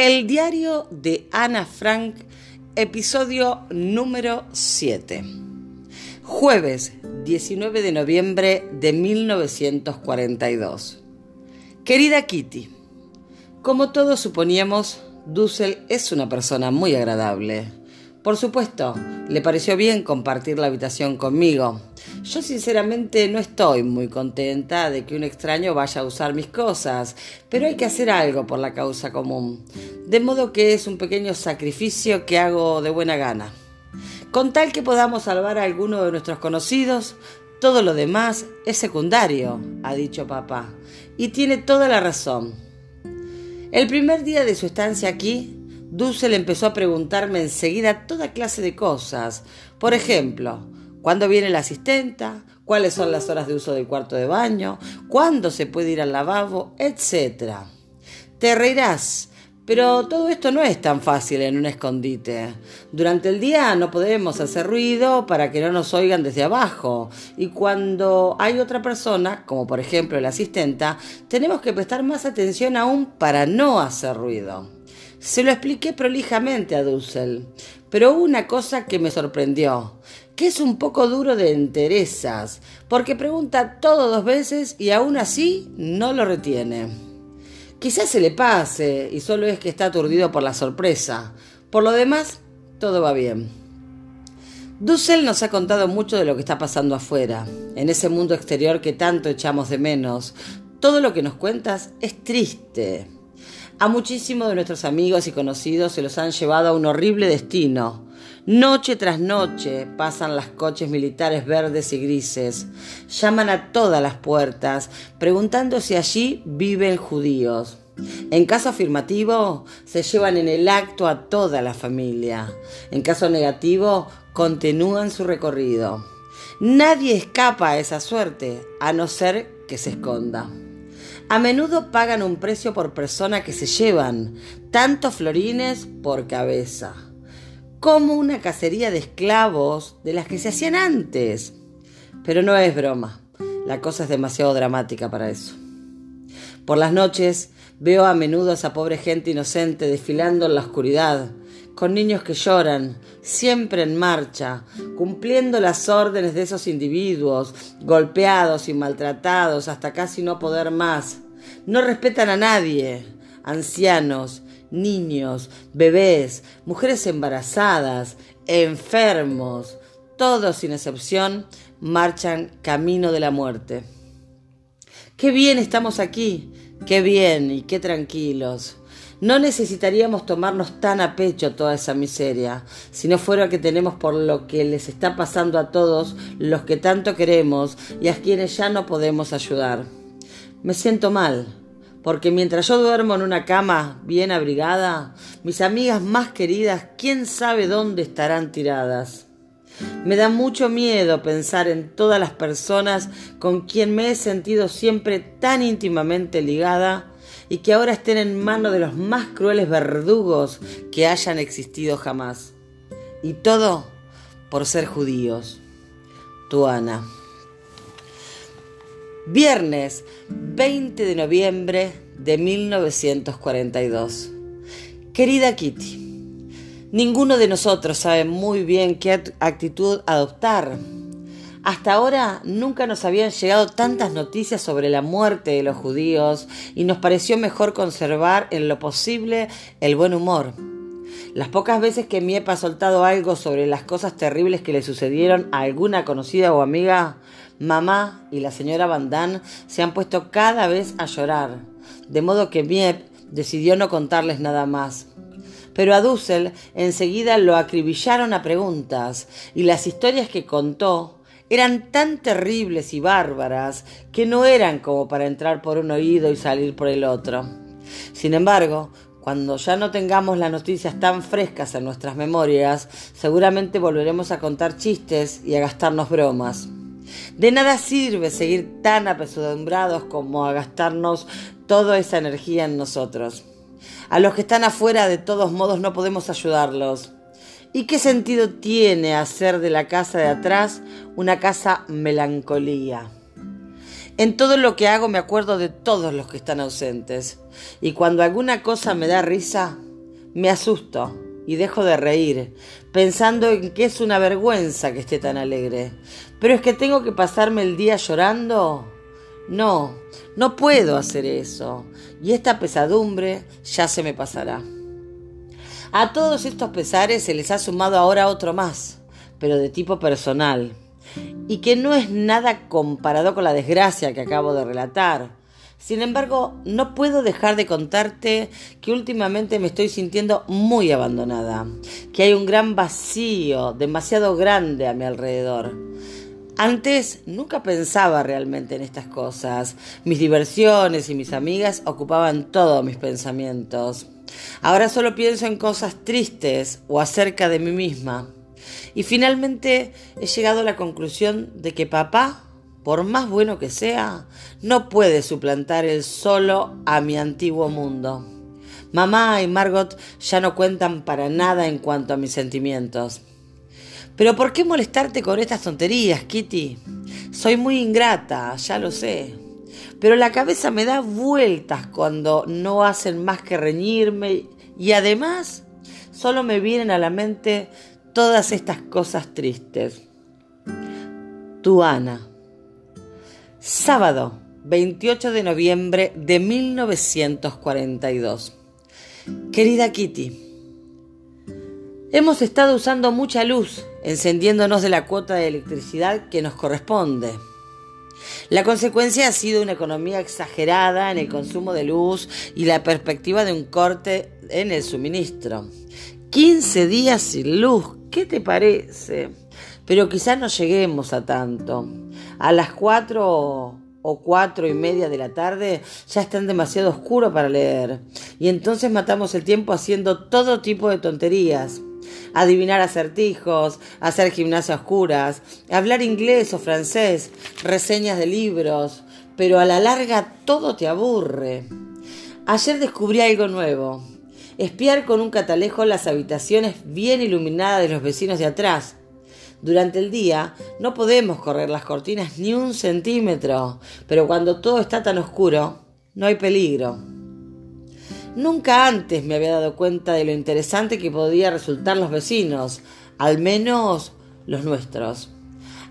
El diario de Ana Frank, episodio número 7. Jueves 19 de noviembre de 1942. Querida Kitty, como todos suponíamos, Dussel es una persona muy agradable. Por supuesto, le pareció bien compartir la habitación conmigo. Yo sinceramente no estoy muy contenta de que un extraño vaya a usar mis cosas, pero hay que hacer algo por la causa común. De modo que es un pequeño sacrificio que hago de buena gana. Con tal que podamos salvar a alguno de nuestros conocidos, todo lo demás es secundario, ha dicho papá, y tiene toda la razón. El primer día de su estancia aquí, Dussel empezó a preguntarme enseguida toda clase de cosas. Por ejemplo, ¿cuándo viene la asistenta? ¿Cuáles son las horas de uso del cuarto de baño? ¿Cuándo se puede ir al lavabo? Etcétera. Te reirás, pero todo esto no es tan fácil en un escondite. Durante el día no podemos hacer ruido para que no nos oigan desde abajo. Y cuando hay otra persona, como por ejemplo la asistenta, tenemos que prestar más atención aún para no hacer ruido. Se lo expliqué prolijamente a Dussel, pero hubo una cosa que me sorprendió, que es un poco duro de enterezas, porque pregunta todo dos veces y aún así no lo retiene. Quizás se le pase y solo es que está aturdido por la sorpresa. Por lo demás, todo va bien. Dussel nos ha contado mucho de lo que está pasando afuera, en ese mundo exterior que tanto echamos de menos. Todo lo que nos cuentas es triste. A muchísimos de nuestros amigos y conocidos se los han llevado a un horrible destino. Noche tras noche pasan las coches militares verdes y grises. Llaman a todas las puertas, preguntando si allí viven judíos. En caso afirmativo, se llevan en el acto a toda la familia. En caso negativo, continúan su recorrido. Nadie escapa a esa suerte, a no ser que se esconda. A menudo pagan un precio por persona que se llevan, tantos florines por cabeza, como una cacería de esclavos de las que se hacían antes. Pero no es broma, la cosa es demasiado dramática para eso. Por las noches veo a menudo a esa pobre gente inocente desfilando en la oscuridad, con niños que lloran, siempre en marcha, cumpliendo las órdenes de esos individuos, golpeados y maltratados hasta casi no poder más. No respetan a nadie, ancianos, niños, bebés, mujeres embarazadas, enfermos, todos sin excepción marchan camino de la muerte. Qué bien estamos aquí, qué bien y qué tranquilos. No necesitaríamos tomarnos tan a pecho toda esa miseria, si no fuera que tenemos por lo que les está pasando a todos los que tanto queremos y a quienes ya no podemos ayudar. Me siento mal, porque mientras yo duermo en una cama bien abrigada, mis amigas más queridas, quién sabe dónde estarán tiradas. Me da mucho miedo pensar en todas las personas con quien me he sentido siempre tan íntimamente ligada y que ahora estén en manos de los más crueles verdugos que hayan existido jamás. Y todo por ser judíos. Tu Ana. Viernes 20 de noviembre de 1942. Querida Kitty, ninguno de nosotros sabe muy bien qué actitud adoptar hasta ahora nunca nos habían llegado tantas noticias sobre la muerte de los judíos y nos pareció mejor conservar en lo posible el buen humor. Las pocas veces que Miepa ha soltado algo sobre las cosas terribles que le sucedieron a alguna conocida o amiga, mamá y la señora Van se han puesto cada vez a llorar, de modo que Miep decidió no contarles nada más. Pero a Dussel enseguida lo acribillaron a preguntas y las historias que contó eran tan terribles y bárbaras que no eran como para entrar por un oído y salir por el otro. Sin embargo, cuando ya no tengamos las noticias tan frescas en nuestras memorias, seguramente volveremos a contar chistes y a gastarnos bromas. De nada sirve seguir tan apesadumbrados como a gastarnos toda esa energía en nosotros. A los que están afuera de todos modos no podemos ayudarlos. ¿Y qué sentido tiene hacer de la casa de atrás una casa melancolía? En todo lo que hago me acuerdo de todos los que están ausentes. Y cuando alguna cosa me da risa, me asusto y dejo de reír, pensando en que es una vergüenza que esté tan alegre. Pero es que tengo que pasarme el día llorando. No, no puedo hacer eso, y esta pesadumbre ya se me pasará. A todos estos pesares se les ha sumado ahora otro más, pero de tipo personal, y que no es nada comparado con la desgracia que acabo de relatar. Sin embargo, no puedo dejar de contarte que últimamente me estoy sintiendo muy abandonada, que hay un gran vacío, demasiado grande a mi alrededor. Antes nunca pensaba realmente en estas cosas. Mis diversiones y mis amigas ocupaban todos mis pensamientos. Ahora solo pienso en cosas tristes o acerca de mí misma. Y finalmente he llegado a la conclusión de que papá, por más bueno que sea, no puede suplantar el solo a mi antiguo mundo. Mamá y Margot ya no cuentan para nada en cuanto a mis sentimientos. Pero ¿por qué molestarte con estas tonterías, Kitty? Soy muy ingrata, ya lo sé. Pero la cabeza me da vueltas cuando no hacen más que reñirme y además solo me vienen a la mente todas estas cosas tristes. Tu Ana. Sábado, 28 de noviembre de 1942. Querida Kitty, hemos estado usando mucha luz, encendiéndonos de la cuota de electricidad que nos corresponde. La consecuencia ha sido una economía exagerada en el consumo de luz y la perspectiva de un corte en el suministro. 15 días sin luz, ¿qué te parece? Pero quizás no lleguemos a tanto. A las 4 o cuatro y media de la tarde ya están demasiado oscuro para leer. Y entonces matamos el tiempo haciendo todo tipo de tonterías. Adivinar acertijos, hacer gimnasia oscuras, hablar inglés o francés, reseñas de libros, pero a la larga todo te aburre. Ayer descubrí algo nuevo espiar con un catalejo las habitaciones bien iluminadas de los vecinos de atrás. Durante el día no podemos correr las cortinas ni un centímetro, pero cuando todo está tan oscuro, no hay peligro. Nunca antes me había dado cuenta de lo interesante que podía resultar los vecinos, al menos los nuestros.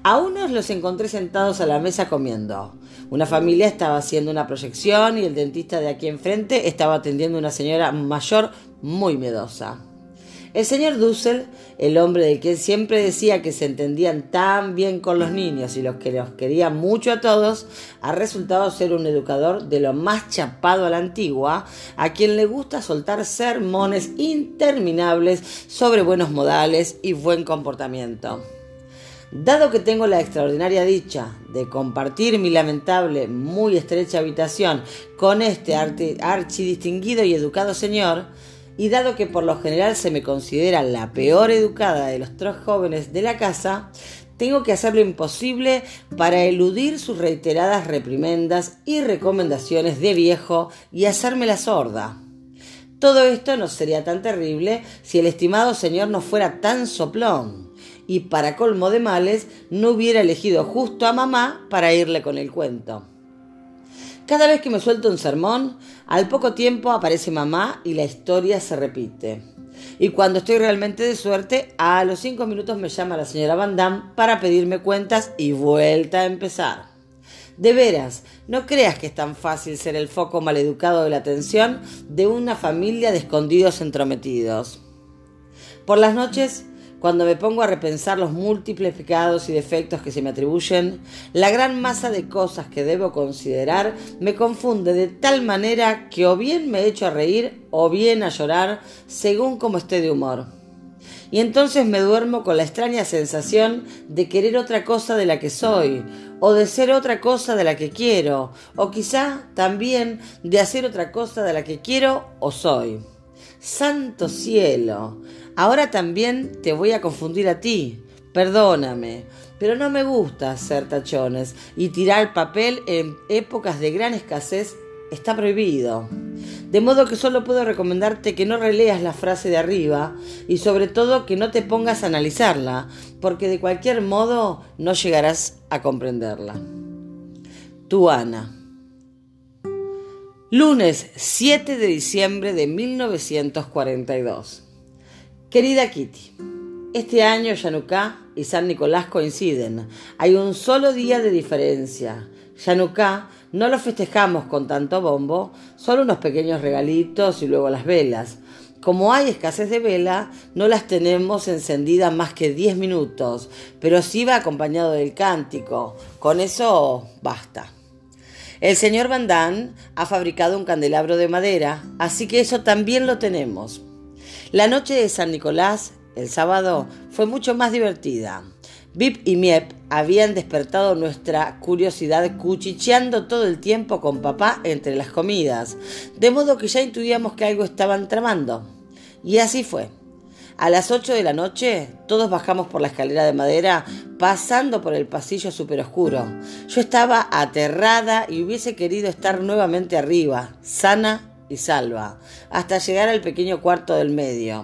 A unos los encontré sentados a la mesa comiendo. Una familia estaba haciendo una proyección y el dentista de aquí enfrente estaba atendiendo a una señora mayor muy miedosa. El señor Dussel, el hombre de quien siempre decía que se entendían tan bien con los niños y los que los quería mucho a todos, ha resultado ser un educador de lo más chapado a la antigua, a quien le gusta soltar sermones interminables sobre buenos modales y buen comportamiento. Dado que tengo la extraordinaria dicha de compartir mi lamentable, muy estrecha habitación con este archidistinguido y educado señor, y dado que por lo general se me considera la peor educada de los tres jóvenes de la casa, tengo que hacer lo imposible para eludir sus reiteradas reprimendas y recomendaciones de viejo y hacerme la sorda. Todo esto no sería tan terrible si el estimado señor no fuera tan soplón y para colmo de males no hubiera elegido justo a mamá para irle con el cuento. Cada vez que me suelto un sermón, al poco tiempo aparece mamá y la historia se repite. Y cuando estoy realmente de suerte, a los cinco minutos me llama la señora Van Damme para pedirme cuentas y vuelta a empezar. De veras, no creas que es tan fácil ser el foco maleducado de la atención de una familia de escondidos entrometidos. Por las noches cuando me pongo a repensar los múltiples pecados y defectos que se me atribuyen, la gran masa de cosas que debo considerar me confunde de tal manera que o bien me echo a reír o bien a llorar según como esté de humor. Y entonces me duermo con la extraña sensación de querer otra cosa de la que soy, o de ser otra cosa de la que quiero, o quizá también de hacer otra cosa de la que quiero o soy. Santo cielo, Ahora también te voy a confundir a ti. Perdóname, pero no me gusta hacer tachones y tirar papel en épocas de gran escasez está prohibido. De modo que solo puedo recomendarte que no releas la frase de arriba y sobre todo que no te pongas a analizarla, porque de cualquier modo no llegarás a comprenderla. Tu Ana. Lunes 7 de diciembre de 1942. Querida Kitty, este año Yanuká y San Nicolás coinciden. Hay un solo día de diferencia. Yanuká no lo festejamos con tanto bombo, solo unos pequeños regalitos y luego las velas. Como hay escasez de vela, no las tenemos encendidas más que 10 minutos, pero sí va acompañado del cántico. Con eso basta. El señor Van Damme ha fabricado un candelabro de madera, así que eso también lo tenemos. La noche de San Nicolás, el sábado, fue mucho más divertida. Vip y Miep habían despertado nuestra curiosidad cuchicheando todo el tiempo con papá entre las comidas, de modo que ya intuíamos que algo estaban tramando. Y así fue. A las 8 de la noche, todos bajamos por la escalera de madera, pasando por el pasillo súper oscuro. Yo estaba aterrada y hubiese querido estar nuevamente arriba, sana y salva, hasta llegar al pequeño cuarto del medio.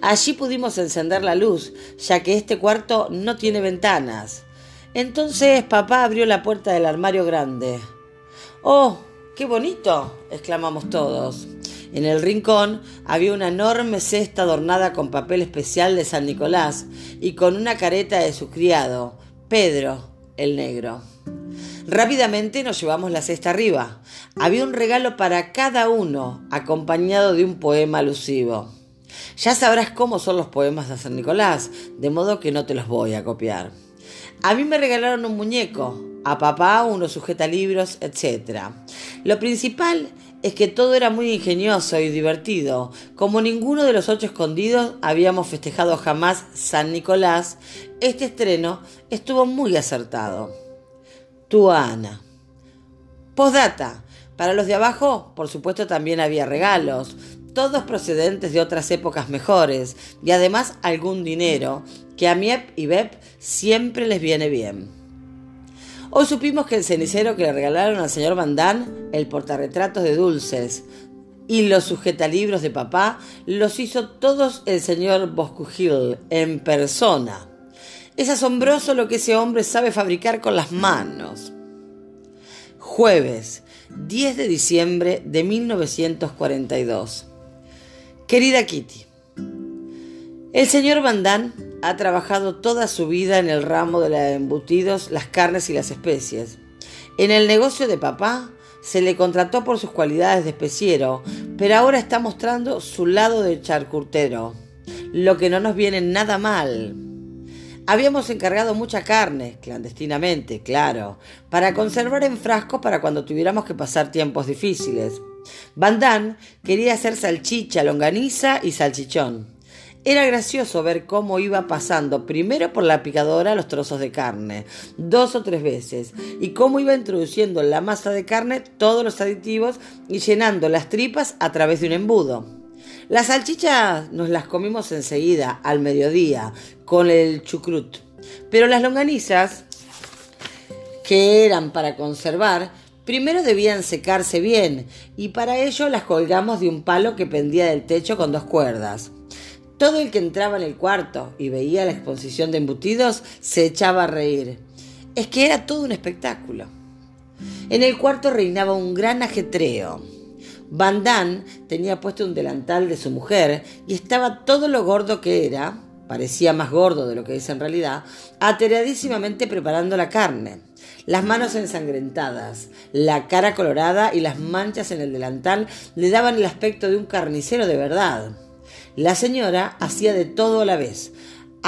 Allí pudimos encender la luz, ya que este cuarto no tiene ventanas. Entonces papá abrió la puerta del armario grande. ¡Oh, qué bonito! exclamamos todos. En el rincón había una enorme cesta adornada con papel especial de San Nicolás y con una careta de su criado, Pedro, el negro. Rápidamente nos llevamos la cesta arriba. Había un regalo para cada uno, acompañado de un poema alusivo. Ya sabrás cómo son los poemas de San Nicolás, de modo que no te los voy a copiar. A mí me regalaron un muñeco, a papá unos sujetalibros, etc. Lo principal es que todo era muy ingenioso y divertido. Como ninguno de los ocho escondidos habíamos festejado jamás San Nicolás, este estreno estuvo muy acertado. Tu Ana. Postdata. Para los de abajo, por supuesto, también había regalos, todos procedentes de otras épocas mejores, y además algún dinero, que a Miep y Bep siempre les viene bien. Hoy supimos que el cenicero que le regalaron al señor Van el portarretratos de dulces y los sujetalibros de papá, los hizo todos el señor Boscugil en persona. Es asombroso lo que ese hombre sabe fabricar con las manos. Jueves, 10 de diciembre de 1942. Querida Kitty, el señor Van ha trabajado toda su vida en el ramo de los embutidos, las carnes y las especies. En el negocio de papá se le contrató por sus cualidades de especiero, pero ahora está mostrando su lado de charcurtero, lo que no nos viene nada mal. Habíamos encargado mucha carne, clandestinamente, claro, para conservar en frascos para cuando tuviéramos que pasar tiempos difíciles. Van quería hacer salchicha, longaniza y salchichón. Era gracioso ver cómo iba pasando primero por la picadora los trozos de carne, dos o tres veces, y cómo iba introduciendo en la masa de carne todos los aditivos y llenando las tripas a través de un embudo. Las salchichas nos las comimos enseguida, al mediodía, con el chucrut. Pero las longanizas, que eran para conservar, primero debían secarse bien, y para ello las colgamos de un palo que pendía del techo con dos cuerdas. Todo el que entraba en el cuarto y veía la exposición de embutidos se echaba a reír. Es que era todo un espectáculo. En el cuarto reinaba un gran ajetreo. Van Damme tenía puesto un delantal de su mujer y estaba todo lo gordo que era, parecía más gordo de lo que es en realidad, atereadísimamente preparando la carne. Las manos ensangrentadas, la cara colorada y las manchas en el delantal le daban el aspecto de un carnicero de verdad. La señora hacía de todo a la vez.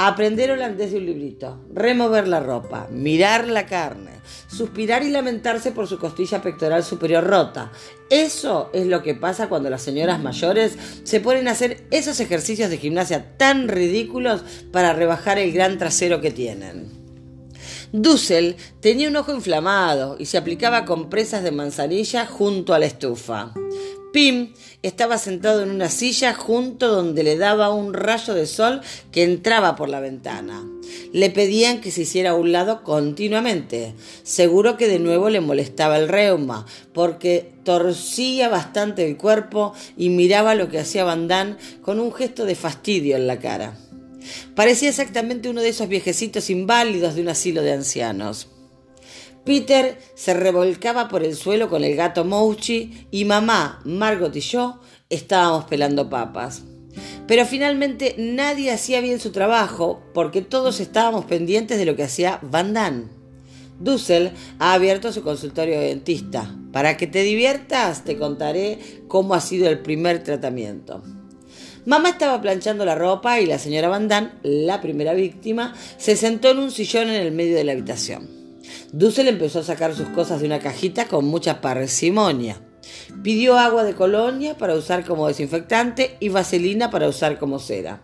Aprender holandés de un librito, remover la ropa, mirar la carne, suspirar y lamentarse por su costilla pectoral superior rota. Eso es lo que pasa cuando las señoras mayores se ponen a hacer esos ejercicios de gimnasia tan ridículos para rebajar el gran trasero que tienen. Dussel tenía un ojo inflamado y se aplicaba compresas de manzanilla junto a la estufa. Pim estaba sentado en una silla junto donde le daba un rayo de sol que entraba por la ventana. Le pedían que se hiciera a un lado continuamente. Seguro que de nuevo le molestaba el reuma, porque torcía bastante el cuerpo y miraba lo que hacía Van con un gesto de fastidio en la cara. Parecía exactamente uno de esos viejecitos inválidos de un asilo de ancianos. Peter se revolcaba por el suelo con el gato Mouchi y mamá, Margot y yo estábamos pelando papas. Pero finalmente nadie hacía bien su trabajo porque todos estábamos pendientes de lo que hacía Van Damme. Dussel ha abierto su consultorio de dentista. Para que te diviertas, te contaré cómo ha sido el primer tratamiento. Mamá estaba planchando la ropa y la señora Van Damme, la primera víctima, se sentó en un sillón en el medio de la habitación. Dussel empezó a sacar sus cosas de una cajita con mucha parsimonia. Pidió agua de colonia para usar como desinfectante y vaselina para usar como cera.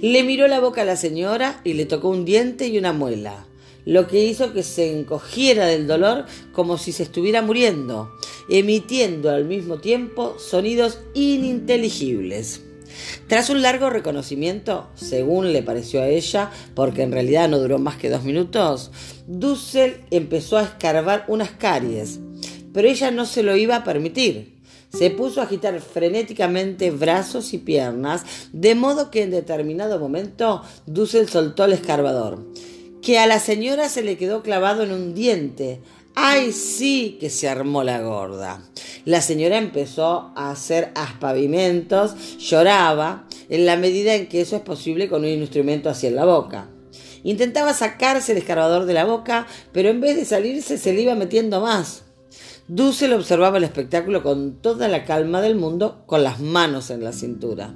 Le miró la boca a la señora y le tocó un diente y una muela lo que hizo que se encogiera del dolor como si se estuviera muriendo, emitiendo al mismo tiempo sonidos ininteligibles. Tras un largo reconocimiento, según le pareció a ella, porque en realidad no duró más que dos minutos, Dussel empezó a escarbar unas caries, pero ella no se lo iba a permitir. Se puso a agitar frenéticamente brazos y piernas, de modo que en determinado momento Dussel soltó el escarbador que a la señora se le quedó clavado en un diente. ¡Ay, sí que se armó la gorda! La señora empezó a hacer aspavimentos, lloraba, en la medida en que eso es posible con un instrumento hacia la boca. Intentaba sacarse el escarbador de la boca, pero en vez de salirse se le iba metiendo más. Dussel observaba el espectáculo con toda la calma del mundo, con las manos en la cintura.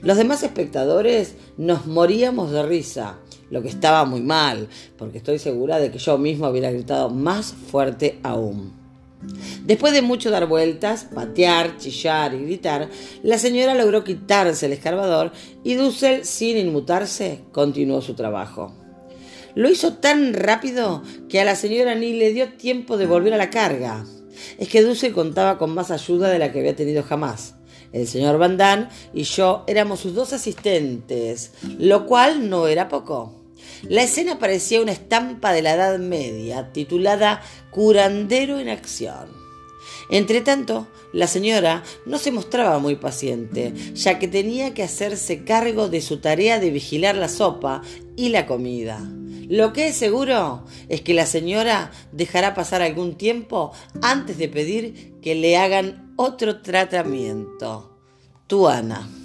Los demás espectadores nos moríamos de risa lo que estaba muy mal, porque estoy segura de que yo mismo hubiera gritado más fuerte aún. Después de mucho dar vueltas, patear, chillar y gritar, la señora logró quitarse el escarbador y Dussel, sin inmutarse, continuó su trabajo. Lo hizo tan rápido que a la señora ni le dio tiempo de volver a la carga. Es que Dussel contaba con más ayuda de la que había tenido jamás. El señor Van Damme y yo éramos sus dos asistentes, lo cual no era poco. La escena parecía una estampa de la Edad Media, titulada Curandero en acción. Entretanto, la señora no se mostraba muy paciente, ya que tenía que hacerse cargo de su tarea de vigilar la sopa y la comida. Lo que es seguro es que la señora dejará pasar algún tiempo antes de pedir que le hagan otro tratamiento. Tu Ana.